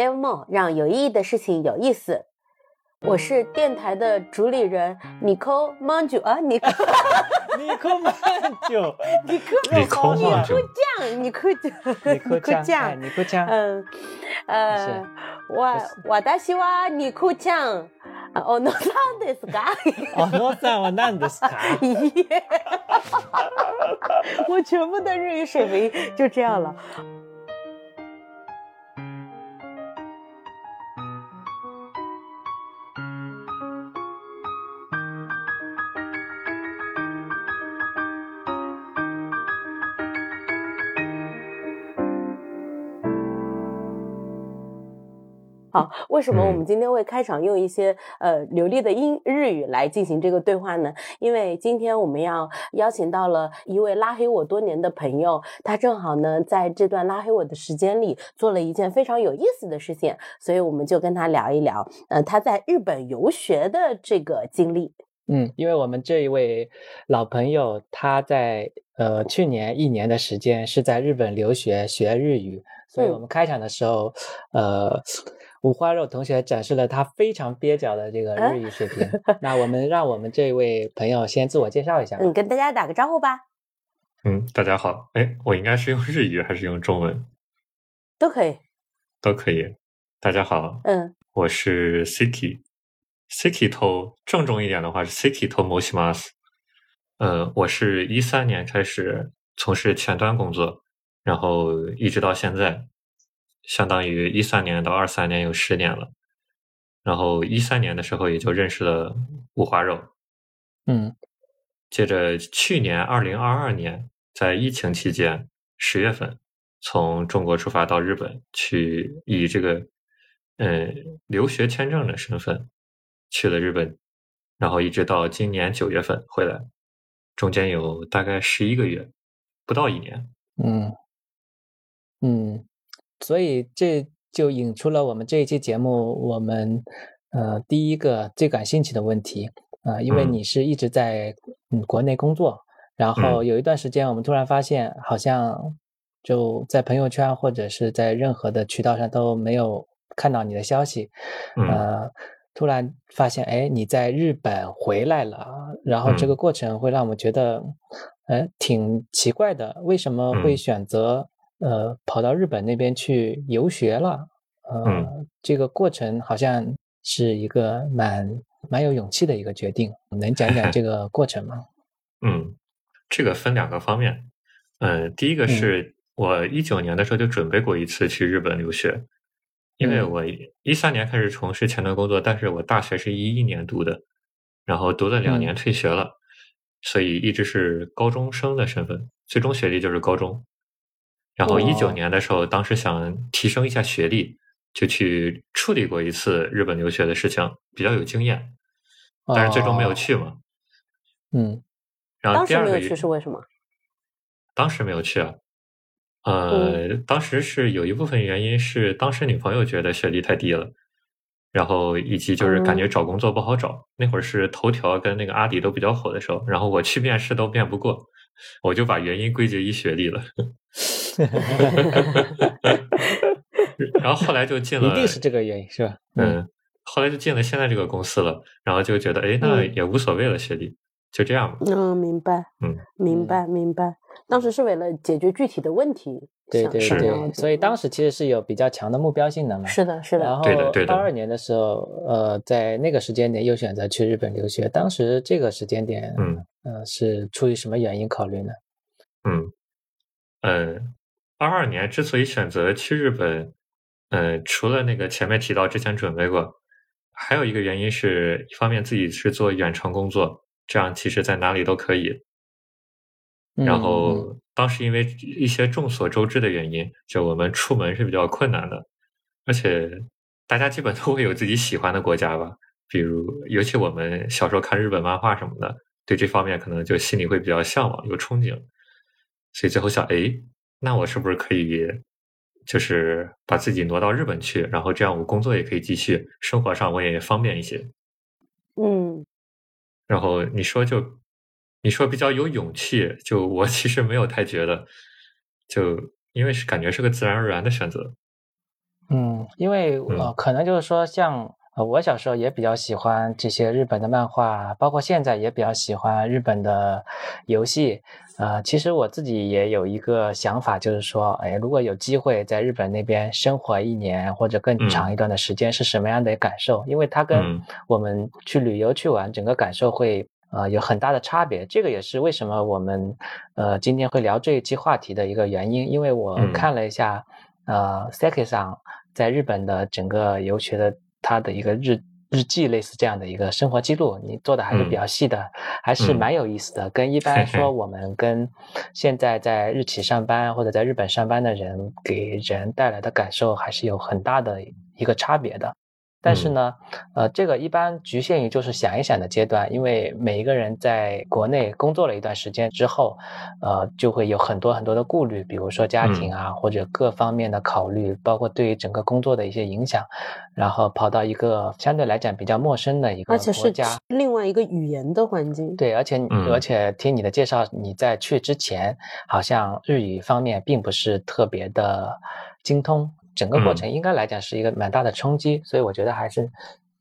demo，让有意义的事情有意思。我是电台的主理人 Nico Manju 啊，尼科，尼科曼九，尼科尼科曼九酱，尼科尼科酱，尼科酱，嗯，呃，我我是噶？哦，那啥我难的是噶？耶，我全部的日语水平就这样了。好，为什么我们今天会开场用一些呃流利的英日语来进行这个对话呢？因为今天我们要邀请到了一位拉黑我多年的朋友，他正好呢在这段拉黑我的时间里做了一件非常有意思的事情，所以我们就跟他聊一聊，呃，他在日本游学的这个经历。嗯，因为我们这一位老朋友他在呃去年一年的时间是在日本留学学日语，所以我们开场的时候，呃。五花肉同学展示了他非常蹩脚的这个日语水平。那我们让我们这位朋友先自我介绍一下。嗯，跟大家打个招呼吧。嗯，大家好。哎，我应该是用日语还是用中文？都可以。都可以。大家好。嗯，我是 Siki。Siki 头郑重一点的话是 Siki 头摩西马斯。呃，我是一三年开始从事前端工作，然后一直到现在。相当于一三年到二三年有十年了，然后一三年的时候也就认识了五花肉，嗯，接着去年二零二二年在疫情期间十月份从中国出发到日本去以这个嗯留学签证的身份去了日本，然后一直到今年九月份回来，中间有大概十一个月，不到一年，嗯。嗯。所以这就引出了我们这一期节目，我们呃第一个最感兴趣的问题。啊，因为你是一直在嗯国内工作，然后有一段时间我们突然发现，好像就在朋友圈或者是在任何的渠道上都没有看到你的消息，呃，突然发现哎你在日本回来了，然后这个过程会让我们觉得呃挺奇怪的，为什么会选择？呃，跑到日本那边去游学了，呃，这个过程好像是一个蛮蛮有勇气的一个决定，能讲讲这 个过程吗？嗯，这个分两个方面，嗯，第一个是我一九年的时候就准备过一次去日本留学，因为我一三年开始从事前端工作，但是我大学是一一年读的，然后读了两年退学了，所以一直是高中生的身份，最终学历就是高中。然后一九年的时候，当时想提升一下学历，就去处理过一次日本留学的事情，比较有经验，但是最终没有去嘛。嗯，然后第二个没有去是为什么？当时没有去啊，呃，当时是有一部分原因是当时女朋友觉得学历太低了，然后以及就是感觉找工作不好找。那会儿是头条跟那个阿里都比较火的时候，然后我去面试都面不过，我就把原因归结于学历了。然后后来就进了，一定是这个原因，是吧？嗯，后来就进了现在这个公司了，然后就觉得，哎，那也无所谓了，学历就这样吧。嗯，明白，嗯，明白，明白。当时是为了解决具体的问题，对对对，所以当时其实是有比较强的目标性的嘛。是的，是的。然后二二年的时候，呃，在那个时间点又选择去日本留学，当时这个时间点，嗯，呃，是出于什么原因考虑呢？嗯。嗯，二二年之所以选择去日本，嗯，除了那个前面提到之前准备过，还有一个原因是一方面自己是做远程工作，这样其实在哪里都可以。然后当时因为一些众所周知的原因，就我们出门是比较困难的，而且大家基本都会有自己喜欢的国家吧，比如尤其我们小时候看日本漫画什么的，对这方面可能就心里会比较向往，有憧憬。所以最后想，哎，那我是不是可以，就是把自己挪到日本去，然后这样我工作也可以继续，生活上我也方便一些。嗯。然后你说就，你说比较有勇气，就我其实没有太觉得，就因为是感觉是个自然而然的选择。嗯，因为呃，可能就是说，像呃，我小时候也比较喜欢这些日本的漫画，包括现在也比较喜欢日本的游戏。呃，其实我自己也有一个想法，就是说，哎，如果有机会在日本那边生活一年或者更长一段的时间，是什么样的感受？因为它跟我们去旅游去玩，整个感受会呃有很大的差别。这个也是为什么我们呃今天会聊这一期话题的一个原因。因为我看了一下，呃，Seki 上在日本的整个游学的他的一个日。日记类似这样的一个生活记录，你做的还是比较细的，还是蛮有意思的。跟一 般说我们跟现在在日企上班或者在日本上班的人给人带来的感受，还是有很大的一个差别的。但是呢，呃，这个一般局限于就是想一想的阶段，因为每一个人在国内工作了一段时间之后，呃，就会有很多很多的顾虑，比如说家庭啊，或者各方面的考虑，包括对于整个工作的一些影响，然后跑到一个相对来讲比较陌生的一个国家，另外一个语言的环境。对，而且而且听你的介绍，你在去之前好像日语方面并不是特别的精通。整个过程应该来讲是一个蛮大的冲击，所以我觉得还是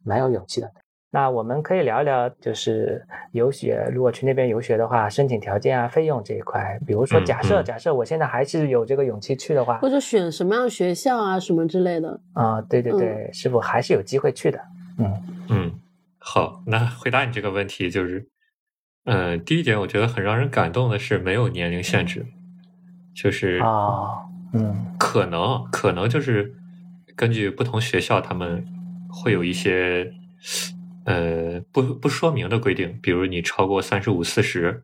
蛮有勇气的。那我们可以聊一聊，就是游学，如果去那边游学的话，申请条件啊、费用这一块。比如说，假设假设我现在还是有这个勇气去的话，或者选什么样的学校啊，什么之类的。啊，对对对，师傅还是有机会去的？嗯嗯，好，那回答你这个问题就是，嗯，第一点，我觉得很让人感动的是没有年龄限制，就是啊。嗯，可能可能就是根据不同学校，他们会有一些呃不不说明的规定，比如你超过三十五四十，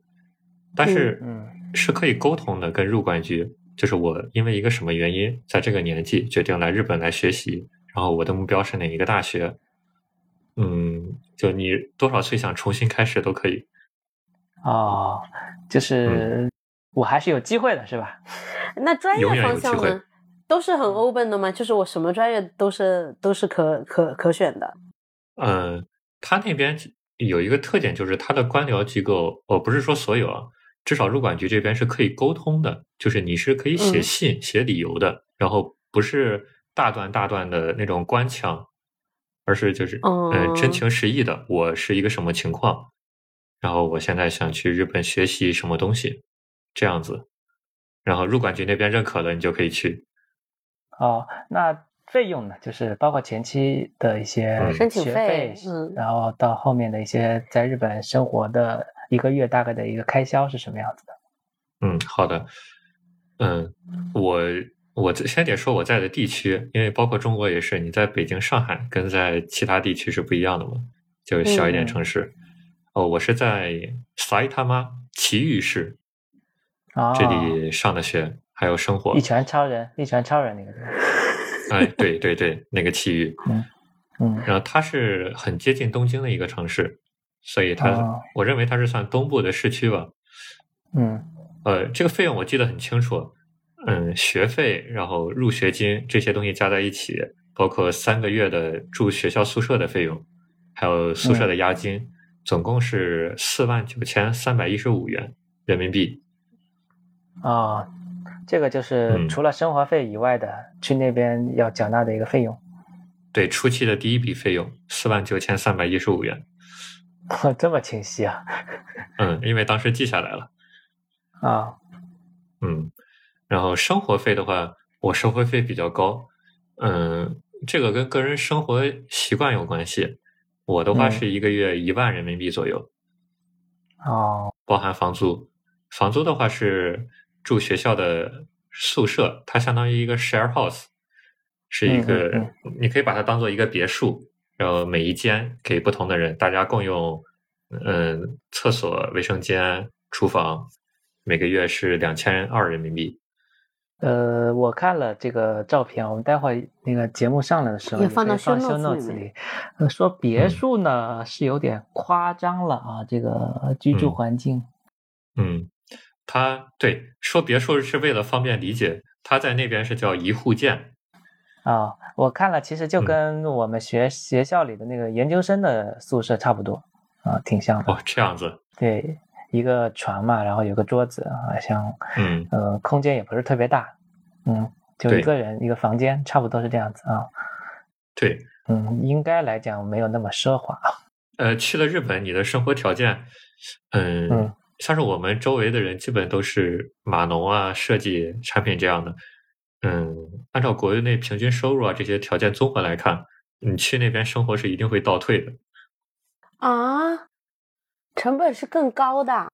但是嗯是可以沟通的，跟入管局，就是我因为一个什么原因，在这个年纪决定来日本来学习，然后我的目标是哪一个大学，嗯，就你多少岁想重新开始都可以。哦，就是我还是有机会的，是吧？那专业方向呢，都是很 open 的吗？就是我什么专业都是都是可可可选的。嗯，他那边有一个特点，就是他的官僚机构，哦，不是说所有啊，至少入管局这边是可以沟通的，就是你是可以写信、写理由的，然后不是大段大段的那种官腔，而是就是嗯真情实意的，我是一个什么情况，然后我现在想去日本学习什么东西，这样子。然后入管局那边认可了，你就可以去。哦，那费用呢？就是包括前期的一些申请费，嗯，然后到后面的一些在日本生活的一个月大概的一个开销是什么样子的？嗯，好的。嗯，我我先得说我在的地区，因为包括中国也是，你在北京、上海跟在其他地区是不一样的嘛，就是小一点城市。哦，我是在埼玉埼玉市。这里上的学还有生活，一拳超人，一拳超人那个人，哎，对对对，那个区域，嗯。嗯，然后它是很接近东京的一个城市，所以它，我认为它是算东部的市区吧，嗯，呃，这个费用我记得很清楚，嗯，学费，然后入学金这些东西加在一起，包括三个月的住学校宿舍的费用，还有宿舍的押金，总共是四万九千三百一十五元人民币。啊，这个就是除了生活费以外的，去那边要缴纳的一个费用。对，初期的第一笔费用四万九千三百一十五元。这么清晰啊？嗯，因为当时记下来了。啊，嗯，然后生活费的话，我生活费比较高。嗯，这个跟个人生活习惯有关系。我的话是一个月一万人民币左右。哦，包含房租。房租的话是。住学校的宿舍，它相当于一个 share house，是一个，你可以把它当做一个别墅，然后每一间给不同的人，大家共用，嗯，厕所、卫生间、厨房，每个月是两千二人民币。呃，我看了这个照片，我们待会那个节目上来的时候也放到 show notes 里。呃，说别墅呢是有点夸张了啊，这个居住环境。嗯。他对说别墅是为了方便理解，他在那边是叫一户建。啊，我看了，其实就跟我们学学校里的那个研究生的宿舍差不多，啊，挺像的。哦，这样子。对，一个床嘛，然后有个桌子，好像，嗯，呃，空间也不是特别大，嗯，就一个人一个房间，差不多是这样子啊。对，嗯，应该来讲没有那么奢华。呃，去了日本，你的生活条件，嗯，像是我们周围的人，基本都是码农啊、设计产品这样的。嗯，按照国内平均收入啊这些条件综合来看，你去那边生活是一定会倒退的。啊，成本是更高的。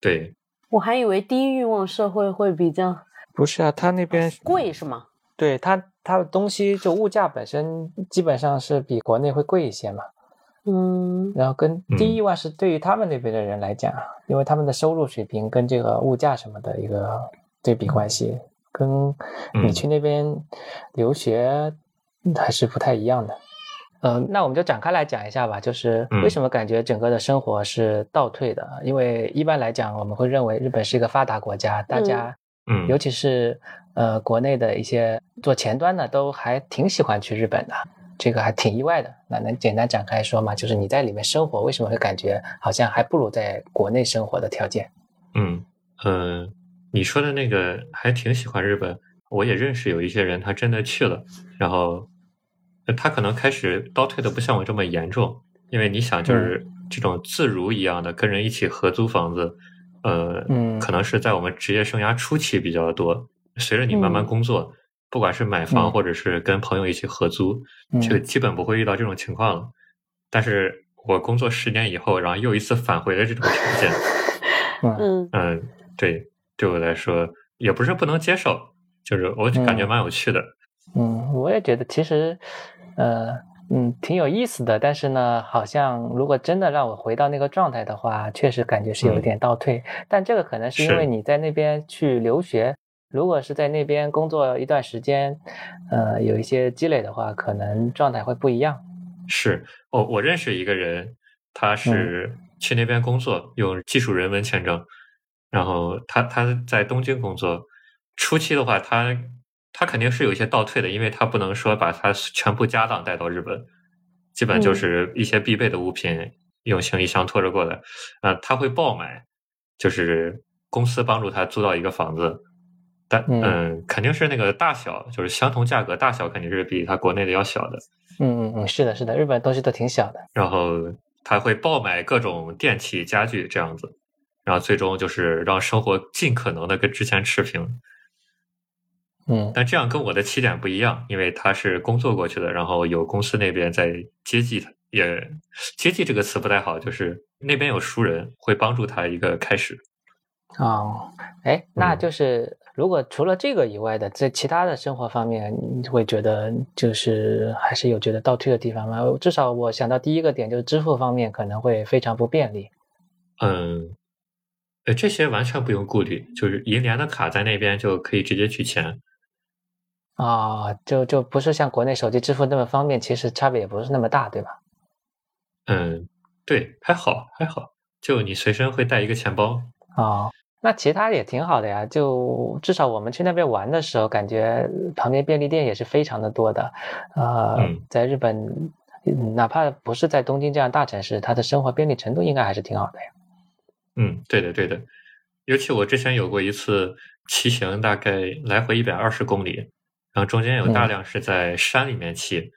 对，我还以为低欲望社会会比较。不是啊，他那边贵是吗？对他，他的东西就物价本身基本上是比国内会贵一些嘛。嗯，然后跟第一万是对于他们那边的人来讲，因为他们的收入水平跟这个物价什么的一个对比关系，跟你去那边留学还是不太一样的。嗯，那我们就展开来讲一下吧，就是为什么感觉整个的生活是倒退的？因为一般来讲，我们会认为日本是一个发达国家，大家，嗯，尤其是呃国内的一些做前端的都还挺喜欢去日本的。这个还挺意外的，那能简单展开说吗？就是你在里面生活，为什么会感觉好像还不如在国内生活的条件？嗯嗯，你说的那个还挺喜欢日本，我也认识有一些人，他真的去了，然后他可能开始倒退的不像我这么严重，因为你想，就是这种自如一样的跟人一起合租房子，呃，嗯，可能是在我们职业生涯初期比较多，随着你慢慢工作。不管是买房或者是跟朋友一起合租，就基本不会遇到这种情况了。但是我工作十年以后，然后又一次返回了这种条件。嗯嗯，对，对我来说也不是不能接受，就是我感觉蛮有趣的。嗯，我也觉得其实，呃，嗯，挺有意思的。但是呢，好像如果真的让我回到那个状态的话，确实感觉是有一点倒退。但这个可能是因为你在那边去留学。如果是在那边工作一段时间，呃，有一些积累的话，可能状态会不一样。是，我我认识一个人，他是去那边工作，用技术人文签证，然后他他在东京工作，初期的话，他他肯定是有一些倒退的，因为他不能说把他全部家当带到日本，基本就是一些必备的物品用行李箱拖着过来，呃，他会爆买，就是公司帮助他租到一个房子。但嗯，肯定是那个大小，就是相同价格，大小肯定是比它国内的要小的。嗯嗯嗯，是的，是的，日本东西都挺小的。然后他会爆买各种电器家具这样子，然后最终就是让生活尽可能的跟之前持平。嗯，但这样跟我的起点不一样，因为他是工作过去的，然后有公司那边在接济他，也接济这个词不太好，就是那边有熟人会帮助他一个开始。哦，哎，那就是。如果除了这个以外的，在其他的生活方面，你会觉得就是还是有觉得倒退的地方吗？至少我想到第一个点就是支付方面可能会非常不便利。嗯，呃，这些完全不用顾虑，就是银联的卡在那边就可以直接取钱。啊，就就不是像国内手机支付那么方便，其实差别也不是那么大，对吧？嗯，对，还好还好，就你随身会带一个钱包。啊。那其他也挺好的呀，就至少我们去那边玩的时候，感觉旁边便利店也是非常的多的。呃，在日本，哪怕不是在东京这样大城市，它的生活便利程度应该还是挺好的呀。嗯，对的，对的。尤其我之前有过一次骑行，大概来回一百二十公里，然后中间有大量是在山里面骑，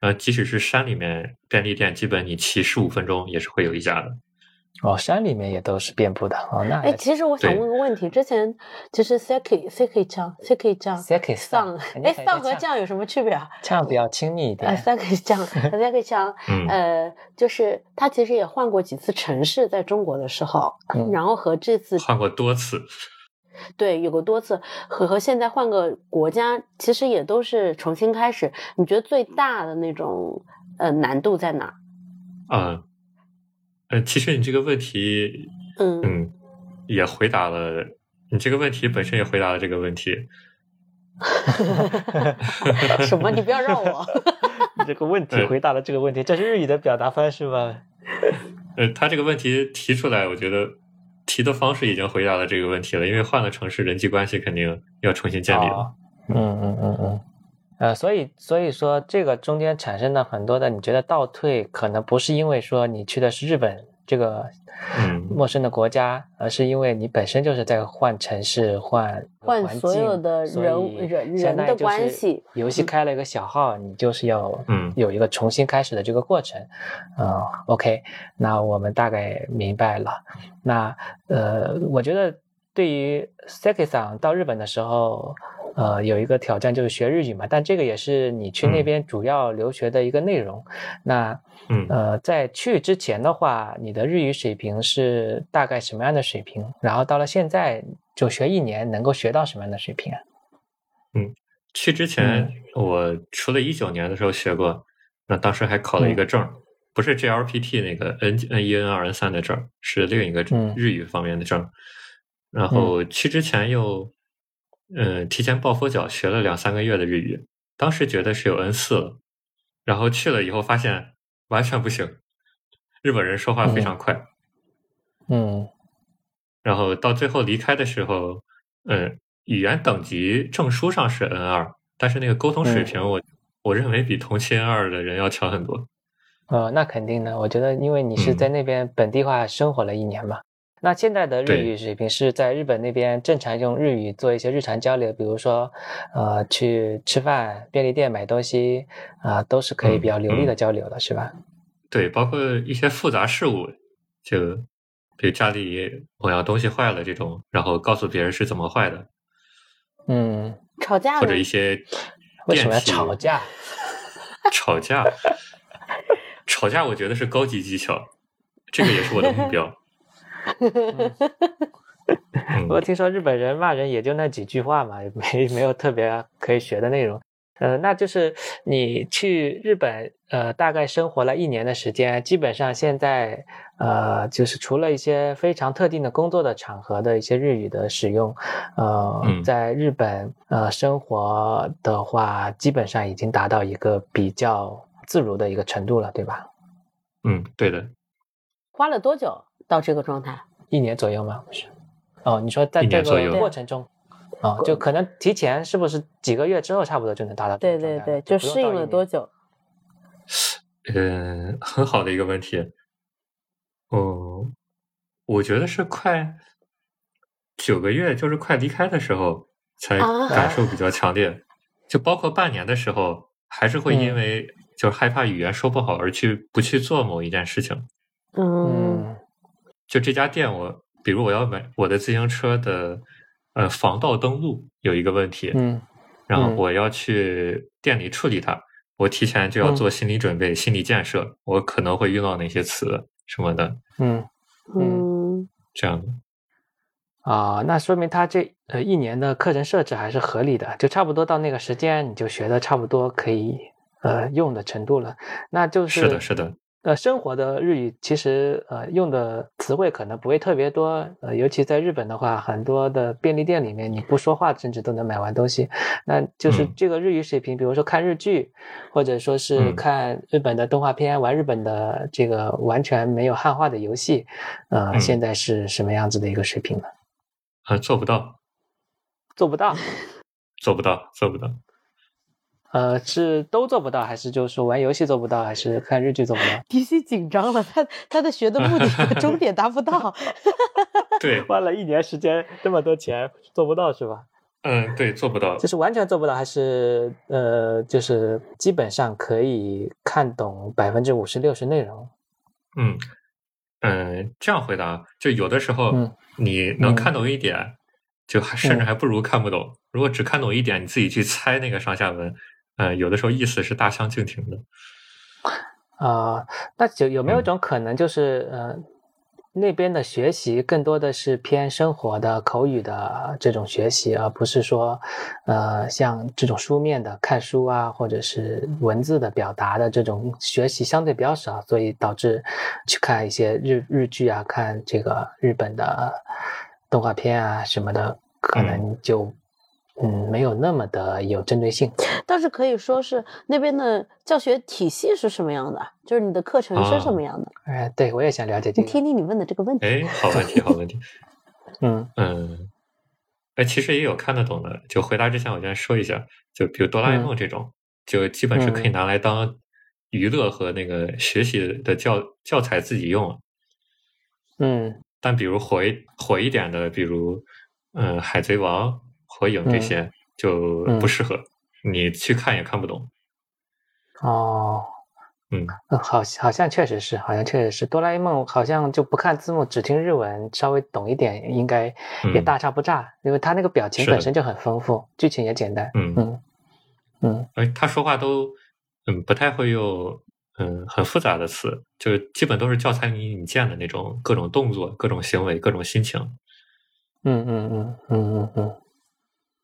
然后即使是山里面便利店，基本你骑十五分钟也是会有一家的。哦，山里面也都是遍布的哦。那哎，其实我想问个问题，之前就是 seki seki 酱 seki 酱 seki 酱，哎，酱和酱有什么区别啊？酱比较亲密一点。哎，seki 酱，seki 酱，呃，就是他其实也换过几次城市，在中国的时候，然后和这次换过多次，对，有过多次，和和现在换个国家，其实也都是重新开始。你觉得最大的那种呃难度在哪？啊。呃，其实你这个问题，嗯嗯，也回答了你这个问题本身也回答了这个问题。什么？你不要让我。你这个问题回答了这个问题，这是日语的表达方式吗？呃，他这个问题提出来，我觉得提的方式已经回答了这个问题了，因为换了城市，人际关系肯定要重新建立了。嗯嗯嗯嗯。呃，所以所以说，这个中间产生了很多的，你觉得倒退，可能不是因为说你去的是日本这个陌生的国家，而是因为你本身就是在换城市、换换所有的人人人的关系。游戏开了一个小号，你就是要有一个重新开始的这个过程。啊，OK，那我们大概明白了。那呃，我觉得对于 Seki 桑到日本的时候。呃，有一个挑战就是学日语嘛，但这个也是你去那边主要留学的一个内容。那，嗯，呃，在去之前的话，你的日语水平是大概什么样的水平？然后到了现在就学一年，能够学到什么样的水平啊？嗯，去之前我除了一九年的时候学过，那当时还考了一个证，不是 JLPT 那个 N N 一 N 二 N 三的证，是另一个日语方面的证。然后去之前又。嗯，提前抱佛脚学了两三个月的日语，当时觉得是有 N 四了，然后去了以后发现完全不行，日本人说话非常快，嗯，然后到最后离开的时候，嗯，语言等级证书上是 N 二，但是那个沟通水平，我我认为比同期 N 二的人要强很多。呃，那肯定的，我觉得因为你是在那边本地化生活了一年嘛。那现在的日语水平是在日本那边正常用日语做一些日常交流，比如说，呃，去吃饭、便利店买东西啊，都是可以比较流利的交流的，是吧？对，包括一些复杂事物，就比如家里某样东西坏了这种，然后告诉别人是怎么坏的。嗯，吵架或者一些 为什么要吵架？吵架，吵架，我觉得是高级技巧，这个也是我的目标。不过 听说日本人骂人也就那几句话嘛，没 没有特别可以学的内容。呃，那就是你去日本，呃，大概生活了一年的时间，基本上现在，呃，就是除了一些非常特定的工作的场合的一些日语的使用，呃，在日本呃生活的话，基本上已经达到一个比较自如的一个程度了，对吧？嗯，对的。花了多久？到这个状态，一年左右吗？不是，哦，你说在这个过程中，啊，就可能提前是不是几个月之后，差不多就能达到？对对对，就适应了多久？嗯，很好的一个问题。哦，我觉得是快九个月，就是快离开的时候才感受比较强烈。就包括半年的时候，还是会因为就是害怕语言说不好而去不去做某一件事情。嗯。就这家店，我比如我要买我的自行车的呃防盗登录有一个问题，嗯，然后我要去店里处理它，我提前就要做心理准备、心理建设，我可能会用到哪些词什么的，嗯嗯，这样的。啊，那说明他这呃一年的课程设置还是合理的，就差不多到那个时间你就学的差不多可以呃用的程度了，那就是是的，是的。呃，生活的日语其实呃用的词汇可能不会特别多，呃，尤其在日本的话，很多的便利店里面你不说话甚至都能买完东西。那就是这个日语水平，比如说看日剧，或者说是看日本的动画片，玩日本的这个完全没有汉化的游戏，呃，现在是什么样子的一个水平呢？啊，做不到，做不到，做不到，做不到。呃，是都做不到，还是就是说玩游戏做不到，还是看日剧做不到？DC 紧张了，他他的学的目的和 终点达不到。对，花了一年时间，这么多钱做不到是吧？嗯，对，做不到。就是完全做不到，还是呃，就是基本上可以看懂百分之五十六十内容。嗯嗯，这样回答，就有的时候你能看懂一点，就还甚至还不如看不懂。如果只看懂一点，你自己去猜那个上下文。呃，有的时候意思是大相径庭的。啊，那就有没有一种可能，就是呃，那边的学习更多的是偏生活的口语的这种学习，而不是说呃像这种书面的看书啊，或者是文字的表达的这种学习相对比较少，所以导致去看一些日日剧啊，看这个日本的动画片啊什么的，可能就。嗯，没有那么的有针对性，倒是可以说是那边的教学体系是什么样的，就是你的课程是什么样的。哎，对我也想了解这个。听听你问的这个问题。哎，好问题，好问题。嗯嗯，哎，其实也有看得懂的。就回答之前，我先说一下，就比如哆啦 A 梦这种，就基本是可以拿来当娱乐和那个学习的教教材自己用。嗯但比如火一火一点的，比如嗯、呃海贼王、火影这些就嗯不适合，你去看也看不懂。哦，嗯，嗯好，好像确实是，好像确实是。哆啦 A 梦好像就不看字幕，只听日文，稍微懂一点，应该也嗯大差不差，因为他那个表情本身就很丰富，剧情也简单。嗯嗯嗯而他说话都嗯不太会用嗯很复杂的词，就基本都是教材里你见的那种各种动作、各种行为、各种心情。嗯嗯嗯嗯嗯嗯，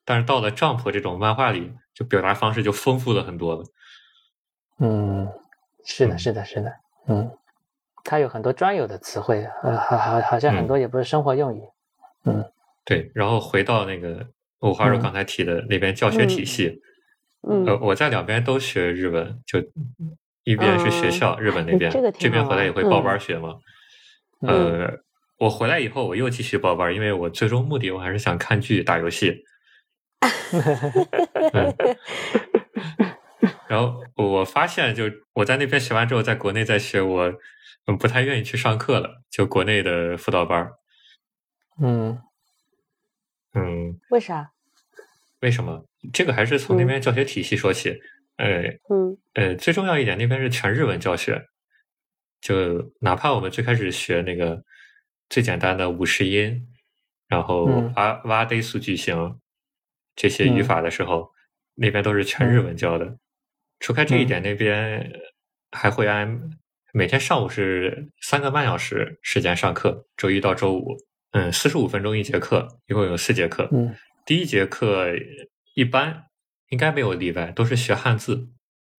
但是到了 Jump 这种漫画里，就表达方式就丰富了很多了。嗯，是的，嗯是的，是的，嗯，它有很多专有的词汇，呃，好好好像很嗯多也不是生活用语。嗯对，然后回到那个五花肉嗯刚才提的那边教学体系，嗯呃，我在两边都学日文，就一边是学校、日本那边，嗯这边回来也会报嗯班学嘛。嗯呃，我回来以后我又继续报班，因为我最终目的我还是想看剧、打游戏。嗯，然后我发现，就我在那边学完之后，在国内再学，我嗯不太愿意去上课了，就国内的辅导班。嗯嗯，为啥？为什么？这个还是从那嗯边教学体系说起。呃嗯呃，最重要一点，那边是全日文教学，就哪怕我们最开始学那个最简单的五十音，然后哇对素句型这些语嗯法的时候，那边都是全日文教的。除开这一点，那边还会按每天上午是三个半小时时间上课，周一到周五，嗯，四十五分钟一节课，一共有四节课。嗯第一节课一般应该没有例外，都是学汉字。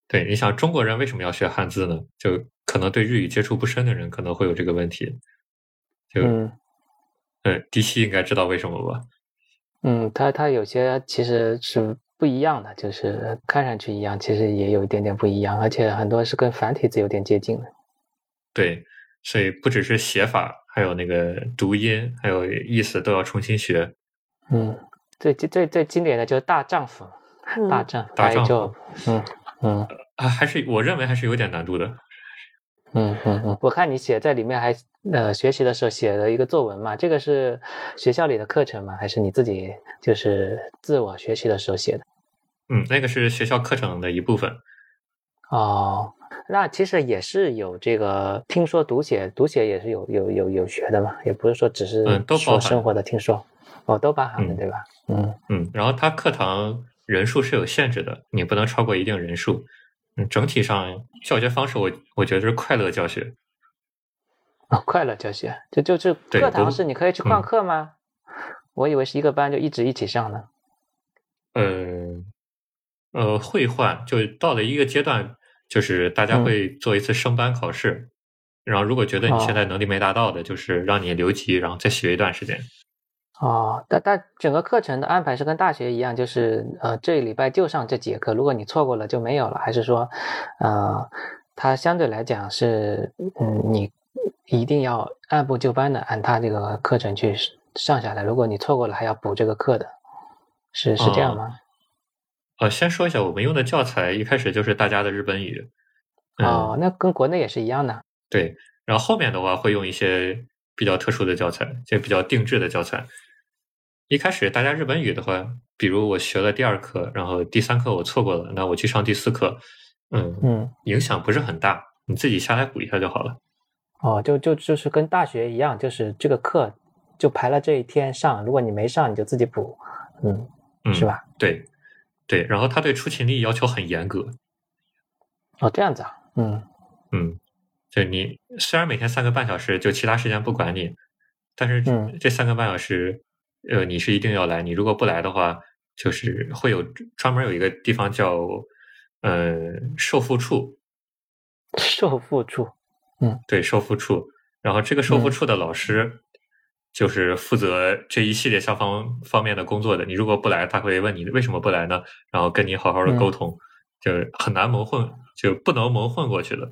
对，你想中国人为什么要学汉字呢？就可能对日语接触不深的人可能会有这个问题。就嗯嗯，迪西应该知道为什么吧？嗯，它它有些其实是不一样的，就是看上去一样，其实也有一点点不一样，而且很多是跟繁体字有点接近的。对，所以不只是写法，还有那个读音，还有意思都要重新学。嗯，最最最经典的就是大丈夫，嗯大丈夫，大丈夫嗯嗯啊，还是我认为还是有点难度的。嗯嗯嗯，我看你写在里面还呃学习的时候写了一个作文嘛，这个是学校里的课程吗？还是你自己就是自我学习的时候写的？嗯，那个是学校课程的一部分。哦，那其实也是有这个听说读写，读写也是有有有有学的嘛，也不是说只是嗯都包含说生活的听说，哦，都包含的嗯对吧？嗯嗯，然后他课堂人数是有限制的，你不能超过一定人数。嗯，整体上教学方式我我觉得是快乐教学。哦，快乐教学，就就是课堂是你可以去换嗯课吗？我以为是一个班就一直一起上呢。呃呃，会换，就到了一个阶段，就是大家嗯会做一次升班考试，然后如果觉得你现哦在能力没达到的，就是让你留级，然后再学一段时间。哦，但但整个课程的安排是跟大学一样，就是呃这礼拜就上这节课，如果你错过了就没有了，还是说，呃，它相对来讲是嗯你一定要按部就班的按它这个课程去上下来，如果你错过了还要补这个课的，是是这样吗？呃，先说一下，我们用的教材一开始就是大家的日本语，嗯，哦，那跟国内也是一样的。对，然后后面的话会用一些比较特殊的教材，就比较定制的教材。一开始大家日本语的话，比如我学了第二课，然后第三课我错过了，那我去上第四课，嗯嗯，影响不是很大，你自己下来补一下就好了。哦，就就就是跟大学一样，就是这个课就排了这一天上，如果你没上你就自己补，嗯，嗯，是？吧？对，对，然后他对出勤率要求很严格，哦，这样子啊，嗯嗯，就你虽然每天三个半小时，就其他时间不管你，但是嗯这三个半小时，呃，你是一定要来，你如果不来的话，就是会有专门有一个地方叫呃受付处，受付处，嗯对，受付处，然后这个受付嗯处的老师。就是负责这一系列消防方面的工作的。你如果不来，他会问你为什么不来呢？然后跟你好好的沟嗯通，就是很难蒙混，就不能蒙混过去的。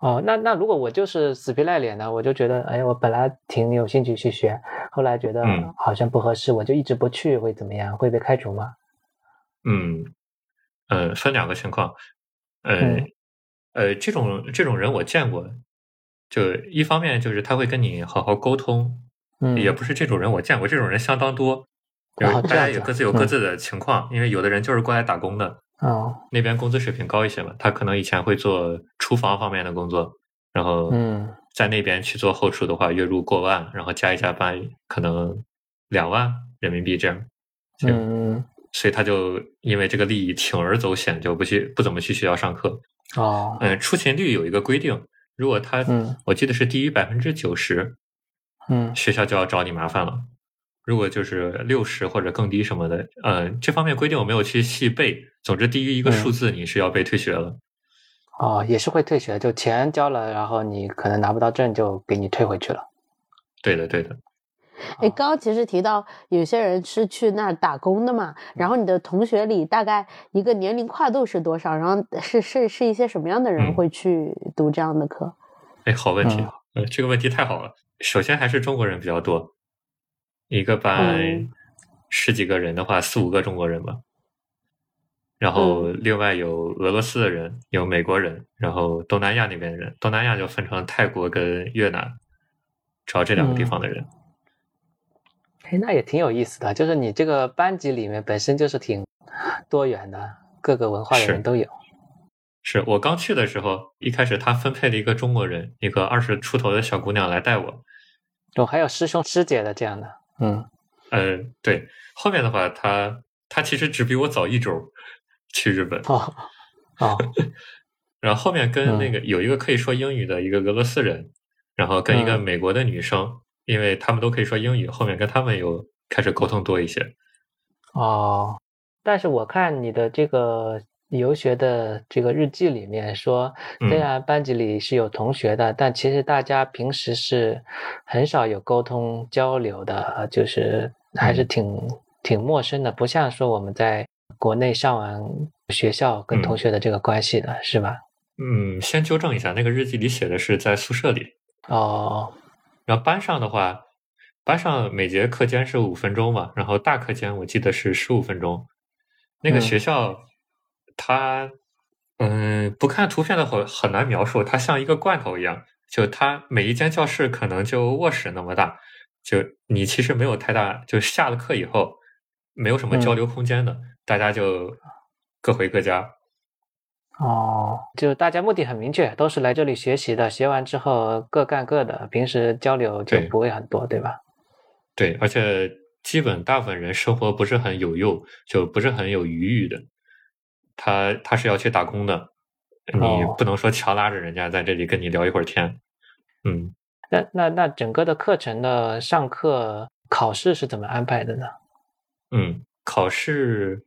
哦，那那如果我就是死皮赖脸的，我就觉得，哎，我本来挺有兴趣去学，后来觉得嗯。好像不合适，我就一直不去，会怎么样？会被开除吗？嗯，呃，分两个情况，呃，嗯。呃，这种这种人我见过，就一方面就是他会跟你好好沟通，嗯，也不是这种人，我见过这种人相当多，就是哦大家也各自有各自的情况，因为有的人就是过来打工的，哦，那边工资水平高一些嘛，他可能以前会做厨房方面的工作，然后嗯在那边去做后厨的话，月入过万，然后加一加班可能两万人民币这样，就嗯所以他就因为这个利益铤而走险，就不去不怎么去学校上课。哦，嗯，出勤率有一个规定，如果他嗯我记得是低于百分之九十，嗯学校就要找你麻烦了。如果就是六十或者更低什么的，呃，这方面规定我没有去细背。总之，低于一个嗯数字，你是要被退学了。哦，也是会退学，就钱交了，然后你可能拿不到证，就给你退回去了。对的，对的。哎，刚刚其实提到有些人是去那儿打工的嘛，然后你的同学里大概一个年龄跨度是多少？然后是是是一些什么样的人嗯会去读这样的课？哎，好问题嗯，呃，这个问题太好了。首先还是中国人比较多，一个班嗯十几个人的话，四五个中国人吧。然后另外有俄罗斯的人，有美国人，然后东南亚那边的人。东南亚就分成泰国跟越南，主要这两个地方的人。哎，那也挺有意思的，就是你这个班级里面本身就是挺多元的，各个文化的人都有。是我刚去的时候，一开始他分配了一个中国人，一个二十出头的小姑娘来带我。哦，还有师兄师姐的这样的，嗯，嗯，对。后面的话，他他其实只比我早一周去日本。哦哦，然后后面跟那个有一个可以说英语的一个俄罗斯人，然后跟一个嗯美国的女生，因为他们都可以说英语，后面跟他们有开始沟通多一些。哦，但是我看你的这个游学的这个日记里面说，嗯。虽然班级里是有同学的，但其实大家平时是很少有沟通交流的，就是还是嗯。挺、挺陌生的，不像说我们在国内上完学校跟同嗯。学的这个关系的，是吧？嗯，先纠正一下，那个日记里写的是在宿舍里，哦，然后班上的话，班上每节课间是五分钟嘛，然后大课间我记得是十五分钟。那个嗯。学校，它，嗯，不看图片的话很难描述，它像一个罐头一样，就它每一间教室可能就卧室那么大，就你其实没有太大，就下了课以后没有什么交流空间的，大家就各回各家。哦，就大家目的很明确，都是来这里学习的，学完之后各干各的，平时交流就不会很多，对吧？对，而且基本大部分人生活不是很有用，就不是很有余裕的。他他是要去打工的，你哦不能说强拉着人家在这里跟你聊一会儿天。嗯，那那那整个的课程的上课考试是怎么安排的呢？嗯，考试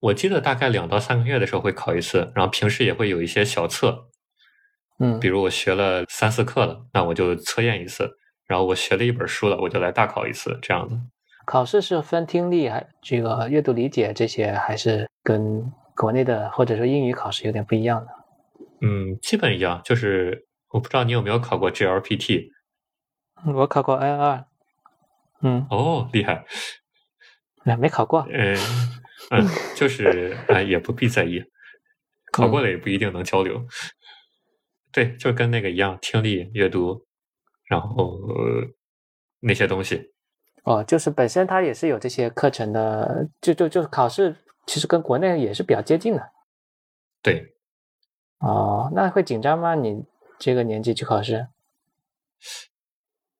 我记得大概两到三个月的时候会考一次，然后平时也会有一些小测，嗯比如我学了三四课了，那我就测验一次；然后我学了一本书了，我就来大考一次，这样子。考试是分听力还这个阅读理解这些，还是跟国内的或者说英语考试有点不一样的？嗯，基本一样，就是我不知道你有没有考过 GLPT 嗯我考过 N 二，嗯，哦，厉害。那没考过。嗯嗯，就是啊、也不必在意，考过了也不一定能交流。对，就跟那个一样，听力、阅读，然后、呃那些东西。哦，就是本身它也是有这些课程的，就就就考试其实跟国内也是比较接近的。对，哦，那会紧张吗？你这个年纪去考试？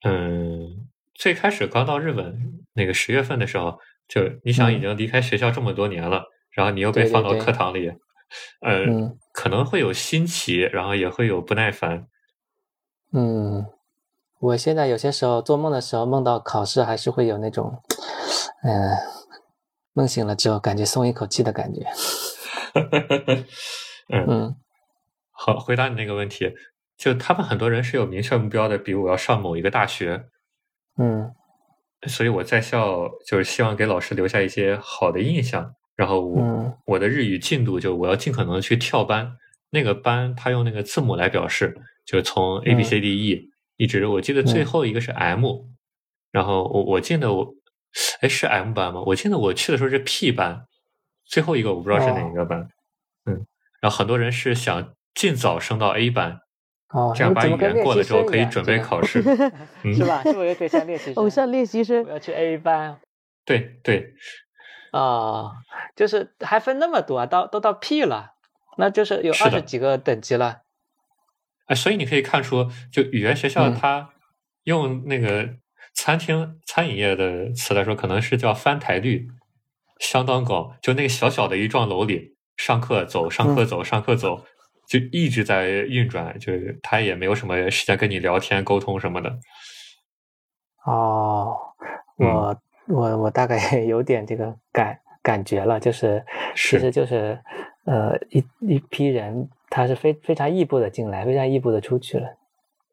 嗯，最开始刚到日本那个十月份的时候，就你想嗯已经离开学校这么多年了，然后你又被放到课堂里，呃，嗯可能会有新奇，然后也会有不耐烦。嗯，我现在有些时候做梦的时候，梦到考试还是会有那种，嗯、梦醒了之后感觉松一口气的感觉。嗯，嗯。好，回答你那个问题，就他们很多人是有明确目标的，比如我要上某一个大学，嗯。所以我在校就是希望给老师留下一些好的印象。然后我、嗯我的日语进度就我要尽可能地去跳班，那个班他用那个字母来表示，就从 A B C D E、一直我记得最后一个是 M，、然后我我进的我哎是 M 班吗？我记得我去的时候是 P 班，最后一个我不知道是哪一个班。嗯，然后很多人是想尽早升到 A 班，哦，这样把语言过了之后可以准备考试，是吧？是不是可以像练习生？偶像练习生，我要去 A 班。对对，啊，就是还分那么多啊，到都到 P 了，那就是有二十几个等级了。哎，所以你可以看出，就语言学校它用那个餐厅餐饮业的词来说，可能是叫翻台率相当高。就那个小小的一幢楼里，上课走，上课走，上课走，就一直在运转，就是他也没有什么时间跟你聊天沟通什么的。哦，我。我我大概有点这个感感觉了，就是其实就是呃一一批人，他是非非常异步的进来，非常异步的出去了。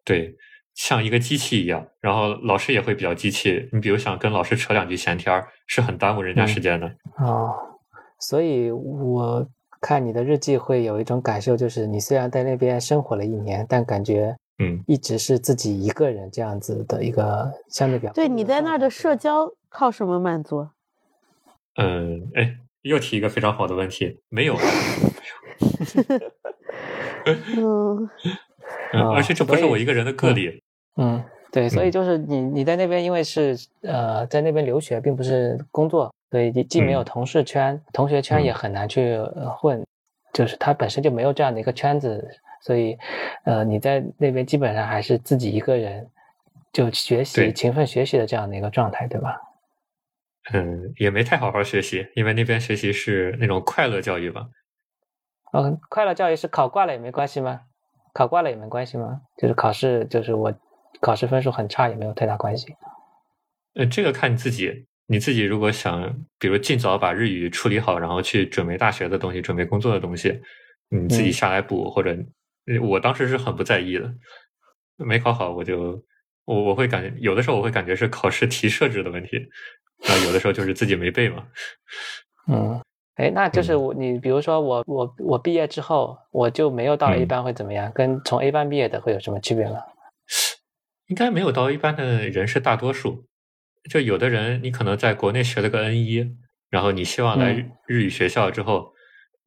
对，像一个机器一样，然后老师也会比较机器。你比如想跟老师扯两句闲天儿，是很耽误人家时间的。哦，所以我看你的日记会有一种感受，就是你虽然在那边生活了一年，但感觉嗯一直是自己一个人这样子的一个相对比较。对，你在那儿的社交。靠什么满足？嗯，哎，又提一个非常好的问题，没有。嗯，而且这不是我一个人的个例。嗯，对，所以就是你你在那边，因为是呃在那边留学，并不是工作，所以既没有同事圈、同学圈，也很难去混，就是他本身就没有这样的一个圈子，所以呃你在那边基本上还是自己一个人就学习、勤奋学习的这样的一个状态，对吧？嗯，也没太好好学习，因为那边学习是那种快乐教育吧。嗯，快乐教育是考挂了也没关系吗？考挂了也没关系吗？就是考试，就是我考试分数很差也没有太大关系。呃，这个看你自己，你自己如果想，比如尽早把日语处理好，然后去准备大学的东西，准备工作的东西，你自己下来补，或者我当时是很不在意的，没考好我就我我会感觉有的时候我会感觉是考试题设置的问题。那有的时候就是自己没背嘛。嗯，哎，那就是我你比如说我我我毕业之后我就没有到 A 班会怎么样？跟从 A 班毕业的会有什么区别吗？应该没有到 A 班的人是大多数。就有的人你可能在国内学了个 N 一，然后你希望来日语学校之后，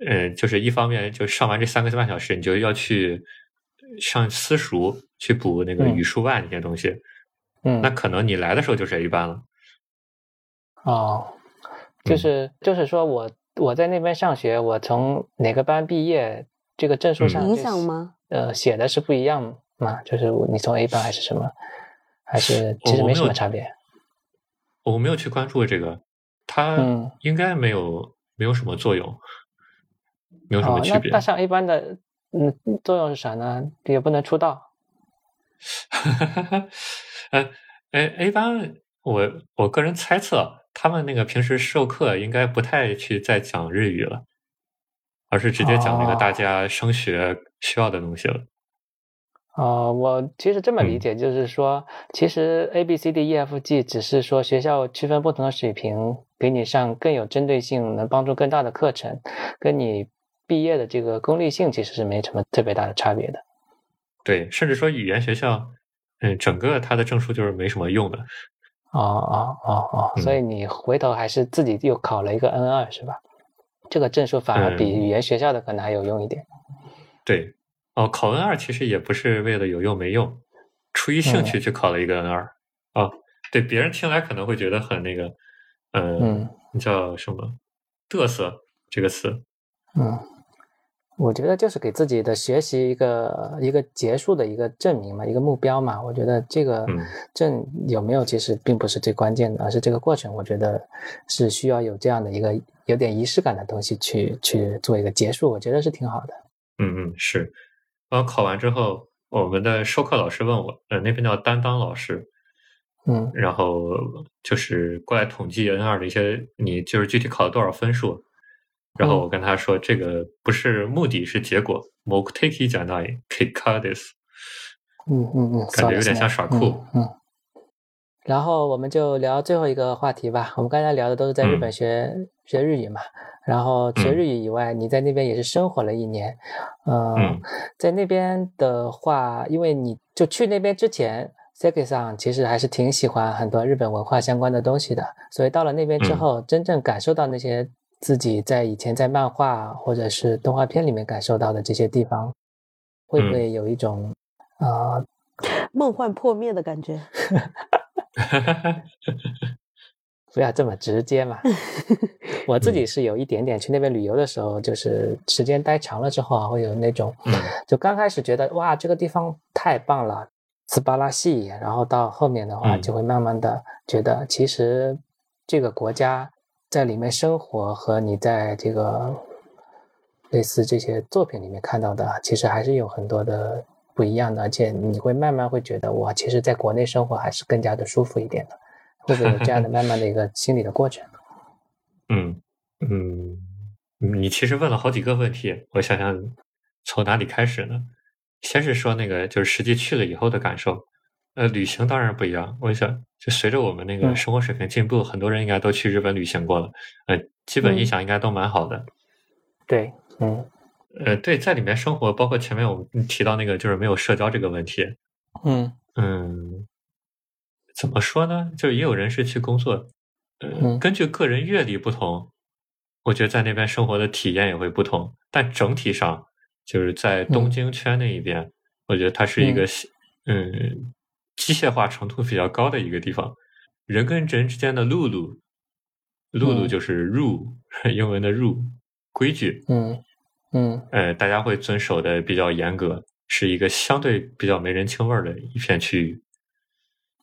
嗯，就是一方面就上完这三个半小时，你就要去上私塾去补那个语数外那些东西。嗯，那可能你来的时候就是 A 班了。哦，就是就是说我我在那边上学，我从哪个班毕业，这个证书上影响吗？呃，写的是不一样吗？就是你从 A 班还是什么，还是其实没什么差别。我没有去关注这个，它应该没有没有什么作用，没有什么区别。那上 A 班的嗯作用是啥呢？也不能出道。哈哈哈哈呃，哎，A 班，我我个人猜测。他们那个平时授课应该不太去再讲日语了，而是直接讲那个大家升学需要的东西了。哦，我其实这么理解，就是说，其实 A B C D E F G 只是说学校区分不同的水平，给你上更有针对性、能帮助更大的课程，跟你毕业的这个功利性其实是没什么特别大的差别的。对，甚至说语言学校，嗯，整个它的证书就是没什么用的。哦哦哦哦，所以你回头还是自己又考了一个 N 二是吧？这个证书反而比语言学校的可能还有用一点。对，哦，考 N 二其实也不是为了有用没用，出于兴趣去考了一个 N 二。哦，对，别人听来可能会觉得很那个，嗯，叫什么嘚瑟这个词。嗯。我觉得就是给自己的学习一个一个结束的一个证明嘛，一个目标嘛。我觉得这个证有没有其实并不是最关键的，而是这个过程。我觉得是需要有这样的一个有点仪式感的东西去去做一个结束。我觉得是挺好的。嗯嗯，是。然后考完之后，我们的授课老师问我，呃，那边叫担当老师，嗯，然后就是过来统计 N 二的一些，你就是具体考了多少分数。然后我跟他说：“这个不是目的，是结果。”嗯嗯嗯，感觉有点像耍酷。嗯。然后我们就聊最后一个话题吧。我们刚才聊的都是在日本学学日语嘛。然后学日语以外，你在那边也是生活了一年。嗯。在那边的话，因为你就去那边之前，Seki 上其实还是挺喜欢很多日本文化相关的东西的。所以到了那边之后，真正感受到那些。自己在以前在漫画或者是动画片里面感受到的这些地方，会不会有一种啊，梦幻破灭的感觉。不要这么直接嘛！我自己是有一点点去那边旅游的时候，就是时间待长了之后啊，会有那种，就刚开始觉得哇，这个地方太棒了，斯巴拉西，然后到后面的话，就会慢慢的觉得，其实这个国家在里面生活和你在这个类似这些作品里面看到的，其实还是有很多的不一样的，而且你会慢慢会觉得，哇，其实在国内生活还是更加的舒服一点的。会不会有这样的慢慢的一个心理的过程？嗯嗯，你其实问了好几个问题，我想想从哪里开始呢？先是说那个就是实际去了以后的感受。呃，旅行当然不一样。我想就随着我们那个生活水平进步，很多人应该都去日本旅行过了，呃，基本印象应该都蛮好的。对，嗯，呃，对，在里面生活，包括前面我们提到那个就是没有社交这个问题。嗯嗯。怎么说呢？就也有人是去工作，嗯，根据个人阅历不同，我觉得在那边生活的体验也会不同。但整体上，就是在东京圈那一边，我觉得它是一个嗯机械化程度比较高的一个地方。人跟人之间的路路，路路就是 rule，英文的 rule 规矩，嗯嗯，呃，大家会遵守的比较严格，是一个相对比较没人情味的一片区域。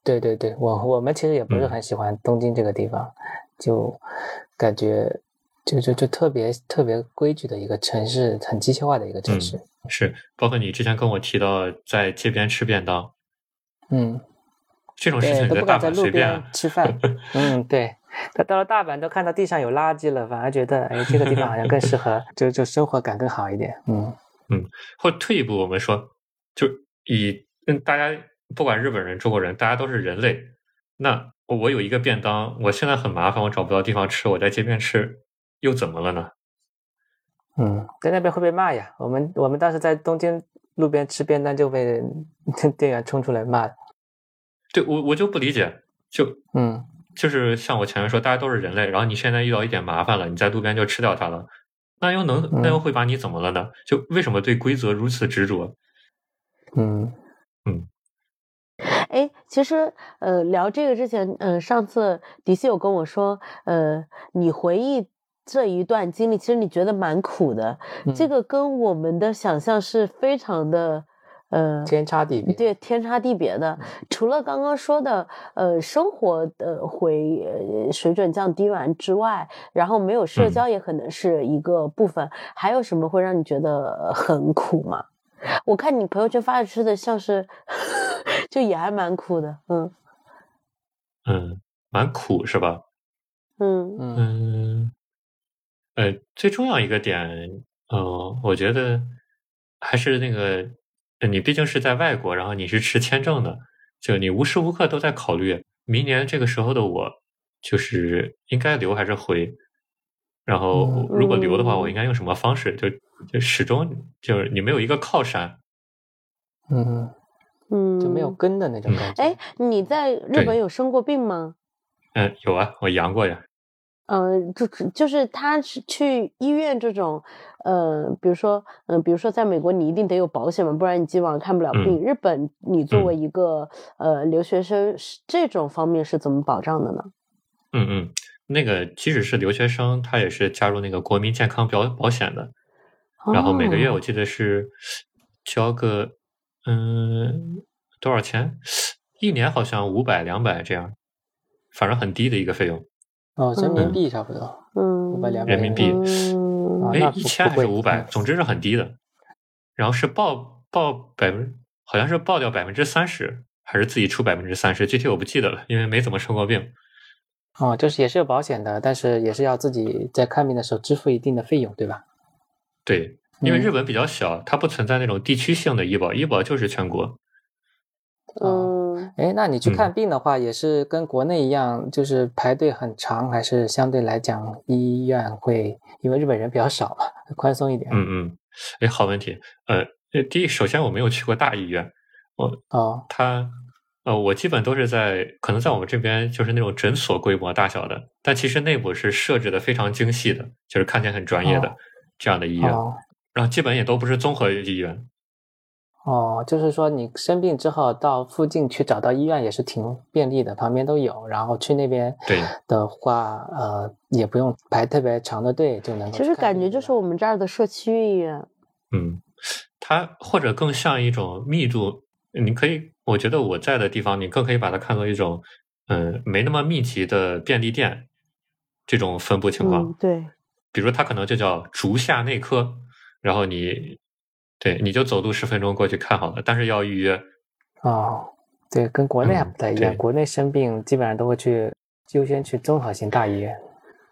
对对对，我我们其实也不是很喜欢东京这个地方，就感觉就就就特别特别规矩的一个城市，很机械化的一个城市。是，包括你之前跟我提到在街边吃便当，嗯，这种事情都不敢在路边吃饭。嗯，对。他到了大阪都看到地上有垃圾了，反而觉得哎，这个地方好像更适合，就就生活感更好一点。嗯嗯，或退一步，我们说，就以嗯大家。不管日本人、中国人，大家都是人类。那我有一个便当，我现在很麻烦，我找不到地方吃，我在街边吃，又怎么了呢？嗯，在那边会被骂呀。我们我们当时在东京路边吃便当，就被店员冲出来骂。对我我就不理解，就嗯，就是像我前面说，大家都是人类，然后你现在遇到一点麻烦了，你在路边就吃掉它了，那又能那又会把你怎么了呢？就为什么对规则如此执着？嗯嗯。哎，其实，呃，聊这个之前，呃，上次迪西有跟我说，呃，你回忆这一段经历，其实你觉得蛮苦的，这个跟我们的想象是非常的，呃，天差地别，对，天差地别的。除了刚刚说的，呃，生活的会水准降低完之外，然后没有社交也可能是一个部分，还有什么会让你觉得很苦吗？我看你朋友圈发的吃的像是。就也还蛮苦的，嗯嗯，蛮苦是吧？嗯嗯，呃，最重要一个点，呃，我觉得还是那个，你毕竟是在外国，然后你是持签证的，就你无时无刻都在考虑，明年这个时候的我，就是应该留还是回？然后如果留的话，我应该用什么方式？就就始终就是你没有一个靠山，嗯。嗯，就没有根的那种感觉。哎，你在日本有生过病吗？嗯，有啊，我阳过呀。嗯，就就是他是去医院这种，呃，比如说，嗯，比如说在美国你一定得有保险嘛，不然你基本上看不了病。日本你作为一个呃留学生，这种方面是怎么保障的呢？嗯嗯，那个即使是留学生，他也是加入那个国民健康保保险的，然后每个月我记得是交个。嗯，多少钱？一年好像五百、两百这样，反正很低的一个费用。哦，人民币差不多。嗯，五百两百人民币。哎，一千还是五百？总之是很低的。然后是报报百分，好像是报掉百分之三十，还是自己出百分之三十？具体我不记得了，因为没怎么生过病。哦，就是也是有保险的，但是也是要自己在看病的时候支付一定的费用，对吧？对。因为日本比较小，它不存在那种地区性的医保，医保就是全国。嗯，哎，那你去看病的话，也是跟国内一样，就是排队很长，还是相对来讲医院会因为日本人比较少嘛，宽松一点？嗯嗯，哎，好问题。呃，第一，首先我没有去过大医院，我哦，他呃，我基本都是在可能在我们这边就是那种诊所规模大小的，但其实内部是设置的非常精细的，就是看起来很专业的这样的医院。然后基本也都不是综合医院，哦，就是说你生病之后到附近去找到医院也是挺便利的，旁边都有。然后去那边对的话，呃，也不用排特别长的队就能够。其实感觉就是我们这儿的社区医院。嗯，它或者更像一种密度，你可以，我觉得我在的地方，你更可以把它看作一种，嗯，没那么密集的便利店这种分布情况。对，比如它可能就叫竹下内科，然后你。对，你就走路十分钟过去看好了，但是要预约。哦，对，跟国内还不太一样，国内生病基本上都会去优先去综合性大医院。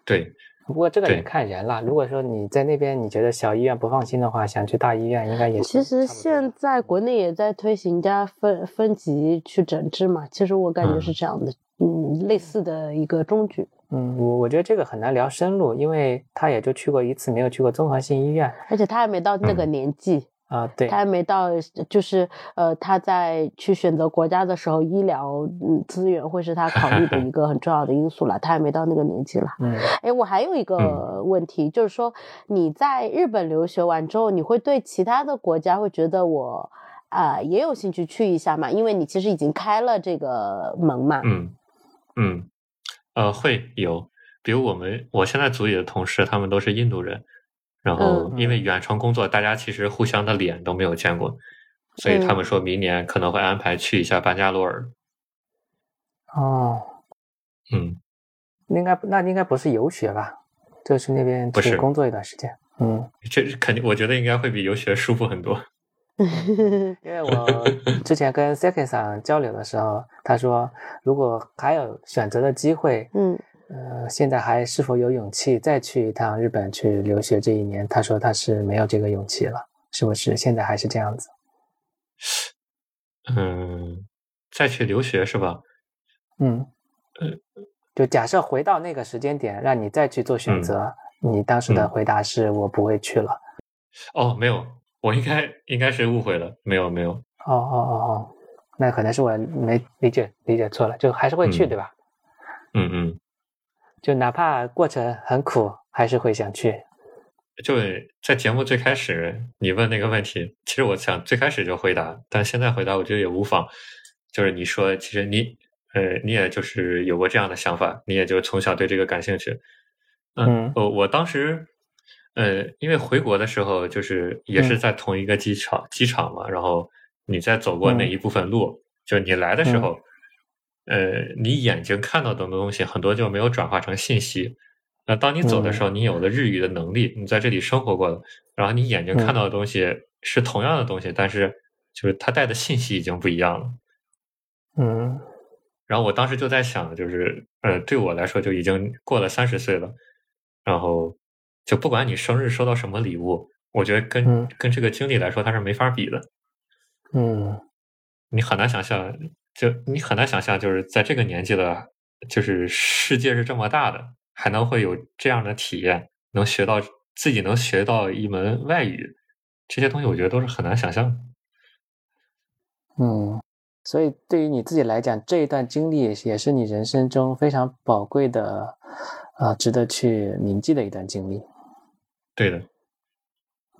对，不过这个也看人了。如果说你在那边你觉得小医院不放心的话，想去大医院应该也。其实现在国内也在推行加分分级去诊治嘛，其实我感觉是这样的，嗯，类似的一个中举。嗯，我我觉得这个很难聊深入，因为他也就去过一次，没有去过综合性医院，而且他还没到那个年纪。啊，对，他还没到，就是呃，他在去选择国家的时候，医疗嗯资源会是他考虑的 一个很重要的因素了。他还没到那个年纪了。嗯，哎，我还有一个问题，就是说你在日本留学完之后，你会对其他的国家会觉得我啊也有兴趣去一下嘛？因为你其实已经开了这个门嘛。嗯嗯，呃，会有，比如我们我现在组里的同事，他们都是印度人。然后，因为远程工作，大家其实互相的脸都没有见过，所以他们说明年可能会安排去一下班加罗尔。哦，嗯，应该那应该不是游学吧？就去那边去工作一段时间。嗯，这肯定，我觉得应该会比游学舒服很多。因为我 之前跟 Seki 桑交流的时候，他说如果还有选择的机会，嗯。呃，现在还是否有勇气再去一趟日本去留学？这一年，他说他是没有这个勇气了，是不是？现在还是这样子？嗯，再去留学是吧？嗯，呃，就假设回到那个时间点，让你再去做选择，你当时的回答是我不会去了。哦，没有，我应该应该是误会了，没有没有。哦哦哦哦，那可能是我没理解理解错了，就还是会去，对吧？嗯嗯。就哪怕过程很苦，还是会想去。就在节目最开始，你问那个问题，其实我想最开始就回答，但现在回答我觉得也无妨。就是你说，其实你，呃，你也就是有过这样的想法，你也就从小对这个感兴趣。嗯，我我当时，呃，因为回国的时候，就是也是在同一个机场机场嘛，然后你在走过哪一部分路，就是你来的时候。呃，你眼睛看到的东西很多就没有转化成信息。那当你走的时候，你有了日语的能力，你在这里生活过了，然后你眼睛看到的东西是同样的东西，但是就是它带的信息已经不一样了。嗯。然后我当时就在想，就是呃，对我来说就已经过了三十岁了，然后就不管你生日收到什么礼物，我觉得跟跟这个经历来说，它是没法比的。嗯。你很难想象。就你很难想象，就是在这个年纪的，就是世界是这么大的，还能会有这样的体验，能学到自己能学到一门外语，这些东西我觉得都是很难想象。嗯，所以对于你自己来讲，这一段经历也是你人生中非常宝贵的，啊，值得去铭记的一段经历。对的。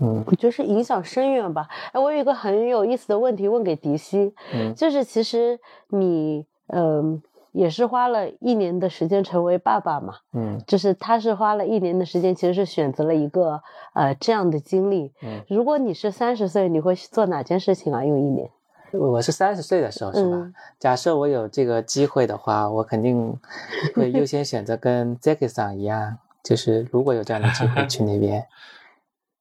嗯，我觉得是影响深远吧。哎，我有一个很有意思的问题问给迪西，嗯，就是其实你，嗯，也是花了一年的时间成为爸爸嘛，嗯，就是他是花了一年的时间，其实是选择了一个呃这样的经历。嗯，如果你是三十岁，你会做哪件事情啊？用一年？我是三十岁的时候是吧？假设我有这个机会的话，我肯定会优先选择跟 Jackie 桑一样，就是如果有这样的机会 去那边。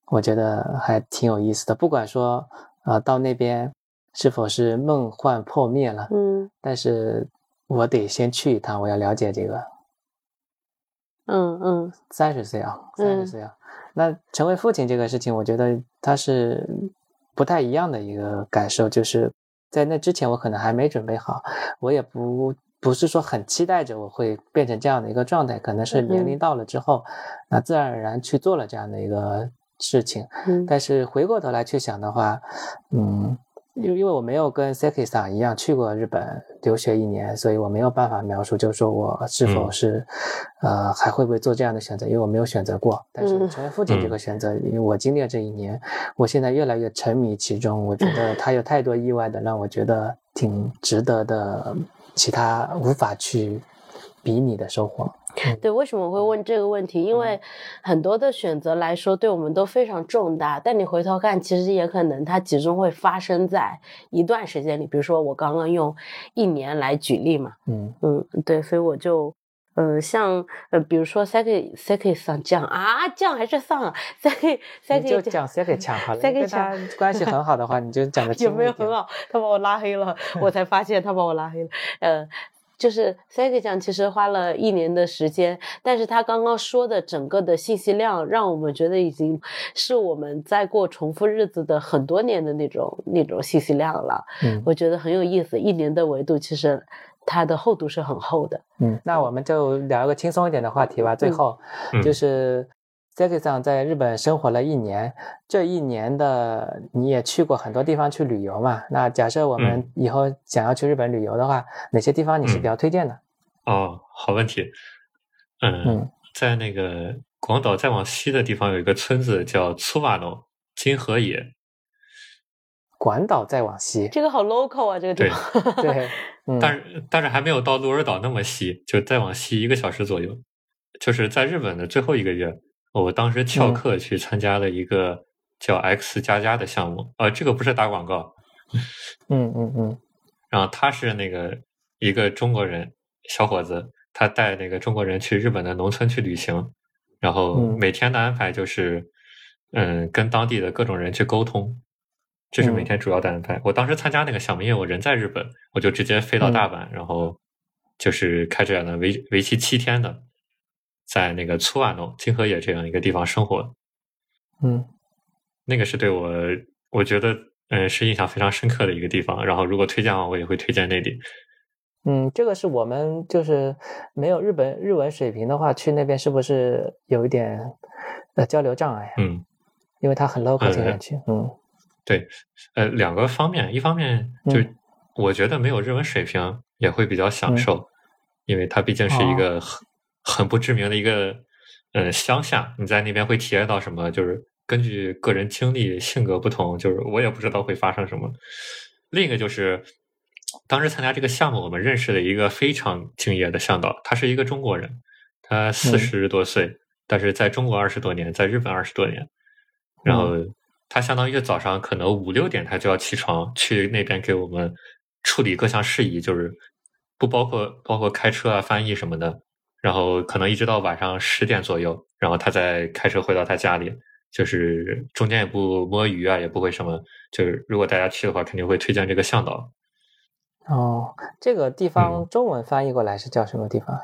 我觉得还挺有意思的，不管说啊，到那边是否是梦幻破灭了，嗯，但是我得先去一趟，我要了解这个。嗯嗯，三十岁啊，三十岁啊，那成为父亲这个事情，我觉得他是不太一样的一个感受，就是在那之前我可能还没准备好，我也不不是说很期待着我会变成这样的一个状态，可能是年龄到了之后，那自然而然去做了这样的一个。事情，但是回过头来去想的话，嗯，因因为我没有跟 Seki 桑一样去过日本留学一年，所以我没有办法描述，就是说我是否是，呃，还会不会做这样的选择？因为我没有选择过。但是成为父亲这个选择，因为我经历了这一年，我现在越来越沉迷其中。我觉 得他有太多意外的，让我觉得挺值得的，其他无法去比拟的收获。对，为什么会问这个问题？因为很多的选择来说，对我们都非常重大。但你回头看，其实也可能它集中会发生在一段时间里。比如说，我刚刚用一年来举例嘛。嗯嗯，对，所以我就，呃，像呃，比如说 Seki 上降啊，降还是上啊？Seki Seki 就讲 Seki 强好了。Seki 强关系很好的话，你就讲的有没有很好？他把我拉黑了，我才发现他把我拉黑了。呃。就是 Seki 讲，其实花了一年的时间，但是他刚刚说的整个的信息量，让我们觉得已经是我们在过重复日子的很多年的那种那种信息量了。嗯，我觉得很有意思。一年的维度，其实它的厚度是很厚的。嗯，那我们就聊一个轻松一点的话题吧。最后就是。上在日本生活了一年，这一年的你也去过很多地方去旅游嘛？那假设我们以后想要去日本旅游的话，哪些地方你是比较推荐的？哦，好问题。嗯，在那个广岛再往西的地方有一个村子叫粗瓦农金河野。广岛再往西，这个好 local 啊，这个地方。对，但是但是还没有到鹿儿岛那么西，就再往西一个小时左右，就是在日本的最后一个月。我当时翘课去参加了一个叫 X 加加的项目，呃，这个不是打广告，嗯嗯嗯，然后他是那个一个中国人小伙子，他带那个中国人去日本的农村去旅行，然后每天的安排就是，嗯，跟当地的各种人去沟通，这是每天主要的安排。我当时参加那个项目，因为我人在日本，我就直接飞到大阪，然后就是开展了为为期七天的。在那个粗瓦诺金河野这样一个地方生活，嗯，那个是对我，我觉得，嗯，是印象非常深刻的一个地方。然后，如果推荐的话，我也会推荐那里。嗯，这个是我们就是没有日本日文水平的话，去那边是不是有一点呃交流障碍？嗯，因为它很 local 这样去，嗯，对，呃，两个方面，一方面就我觉得没有日文水平也会比较享受，因为它毕竟是一个。很不知名的一个，呃，乡下，你在那边会体验到什么？就是根据个人经历、性格不同，就是我也不知道会发生什么。另一个就是，当时参加这个项目，我们认识了一个非常敬业的向导，他是一个中国人，他四十多岁，但是在中国二十多年，在日本二十多年。然后他相当于早上可能五六点他就要起床去那边给我们处理各项事宜，就是不包括包括开车啊、翻译什么的。然后可能一直到晚上十点左右，然后他再开车回到他家里，就是中间也不摸鱼啊，也不会什么。就是如果大家去的话，肯定会推荐这个向导。哦，这个地方中文翻译过来是叫什么地方？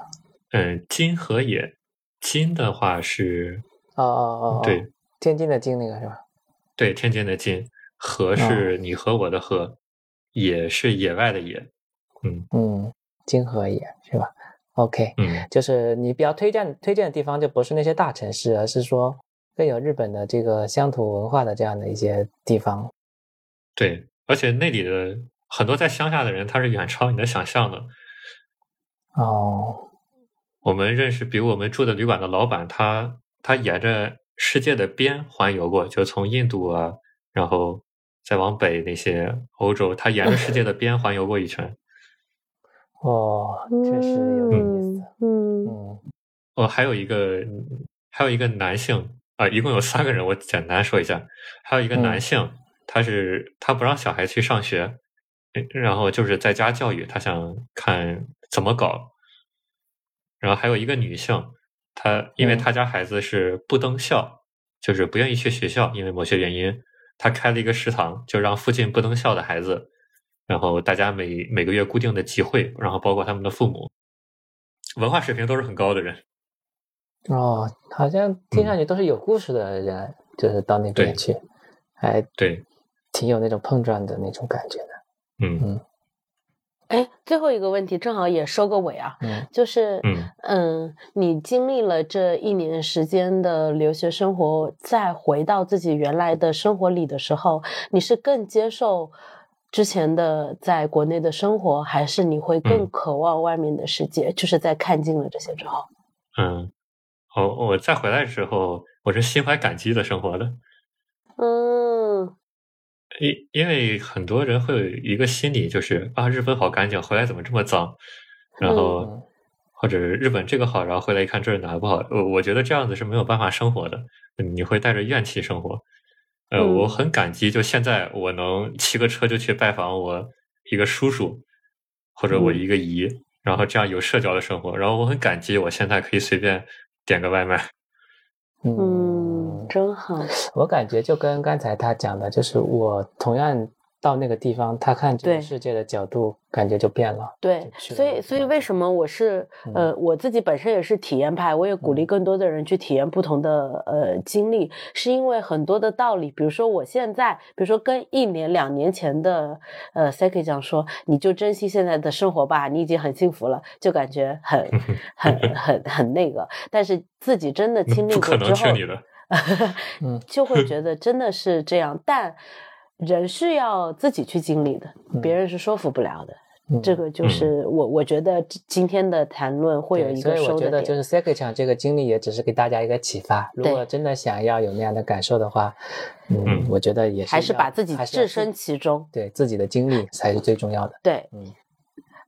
嗯，金河野。金的话是哦哦哦，对，天津的津那个是吧？对，天津的津。河是你和我的河，野是野外的野。嗯嗯，金河野是吧？OK，嗯，就是你比较推荐推荐的地方，就不是那些大城市，而是说更有日本的这个乡土文化的这样的一些地方。对，而且那里的很多在乡下的人，他是远超你的想象的。哦，我们认识比我们住的旅馆的老板，他他沿着世界的边环游过，就从印度啊，然后再往北那些欧洲，他沿着世界的边环游过一圈。哦，确实有意思。嗯嗯，哦，还有一个，还有一个男性啊，一共有三个人，我简单说一下。还有一个男性，他是他不让小孩去上学，然后就是在家教育，他想看怎么搞。然后还有一个女性，她因为她家孩子是不登校，就是不愿意去学校，因为某些原因，她开了一个食堂，就让附近不登校的孩子。然后大家每每个月固定的集会，然后包括他们的父母，文化水平都是很高的人。哦，好像听上去都是有故事的人，就是到那边去，还对，挺有那种碰撞的那种感觉的。嗯嗯。哎，最后一个问题正好也收个尾啊，嗯，就是嗯嗯，你经历了这一年时间的留学生活，再回到自己原来的生活里的时候，你是更接受？之前的在国内的生活，还是你会更渴望外面的世界？就是在看尽了这些之后，嗯，我我再回来之后，我是心怀感激的生活的。嗯，因因为很多人会有一个心理，就是啊，日本好干净，回来怎么这么脏？然后或者日本这个好，然后回来一看这是哪不好？我我觉得这样子是没有办法生活的，你会带着怨气生活。呃，我很感激，就现在我能骑个车就去拜访我一个叔叔，或者我一个姨，然后这样有社交的生活。然后我很感激，我现在可以随便点个外卖。嗯，真好。我感觉就跟刚才他讲的，就是我同样。到那个地方，他看这个世界的角度感觉就变了。对，所以所以为什么我是呃我自己本身也是体验派，我也鼓励更多的人去体验不同的呃经历，是因为很多的道理，比如说我现在，比如说跟一年两年前的呃 Saki 讲说，你就珍惜现在的生活吧，你已经很幸福了，就感觉很 很很很那个，但是自己真的经历过之后，嗯，就会觉 得真的是这样，但。人是要自己去经历的，别人是说服不了的。这个就是我，我觉得今天的谈论会有一个所以我觉得就是 s e c o n 讲这个经历也只是给大家一个启发。如果真的想要有那样的感受的话，嗯，我觉得也是还是把自己置身其中，对自己的经历才是最重要的。对，嗯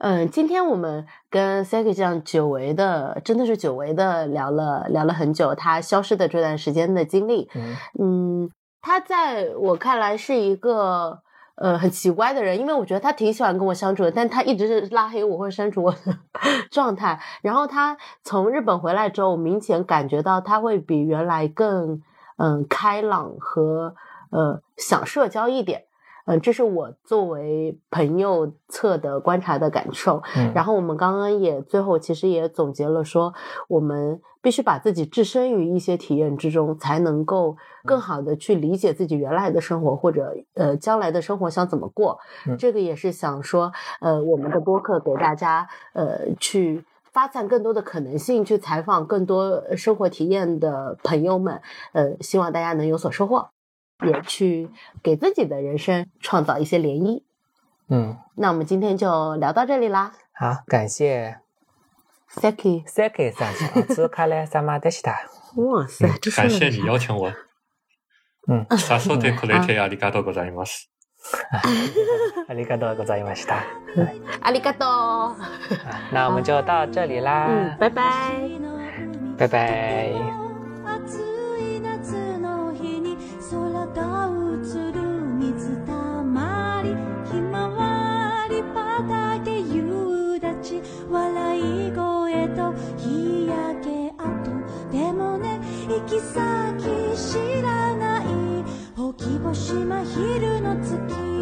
嗯，今天我们跟 s e c o n 讲久违的，真的是久违的聊了聊了很久，他消失的这段时间的经历，嗯。他在我看来是一个呃很奇怪的人，因为我觉得他挺喜欢跟我相处的，但他一直是拉黑我或者删除我的 状态。然后他从日本回来之后，我明显感觉到他会比原来更嗯开朗和呃想社交一点。嗯，这是我作为朋友侧的观察的感受。嗯，然后我们刚刚也最后其实也总结了说，我们必须把自己置身于一些体验之中，才能够更好的去理解自己原来的生活或者呃将来的生活想怎么过。这个也是想说，呃，我们的播客给大家呃去发散更多的可能性，去采访更多生活体验的朋友们。呃，希望大家能有所收获。也去给自己的人生创造一些涟漪。嗯，那我们今天就聊到这里啦。好，感谢。Thank you. Thank you. 哇塞，感谢你邀请我。嗯，さそでくれてありがとうございます。ありがとうございました。ありがとう。那我们就到这里啦。拜拜。拜拜。Bye bye 行き先知らない。ほきぼしまひるの月。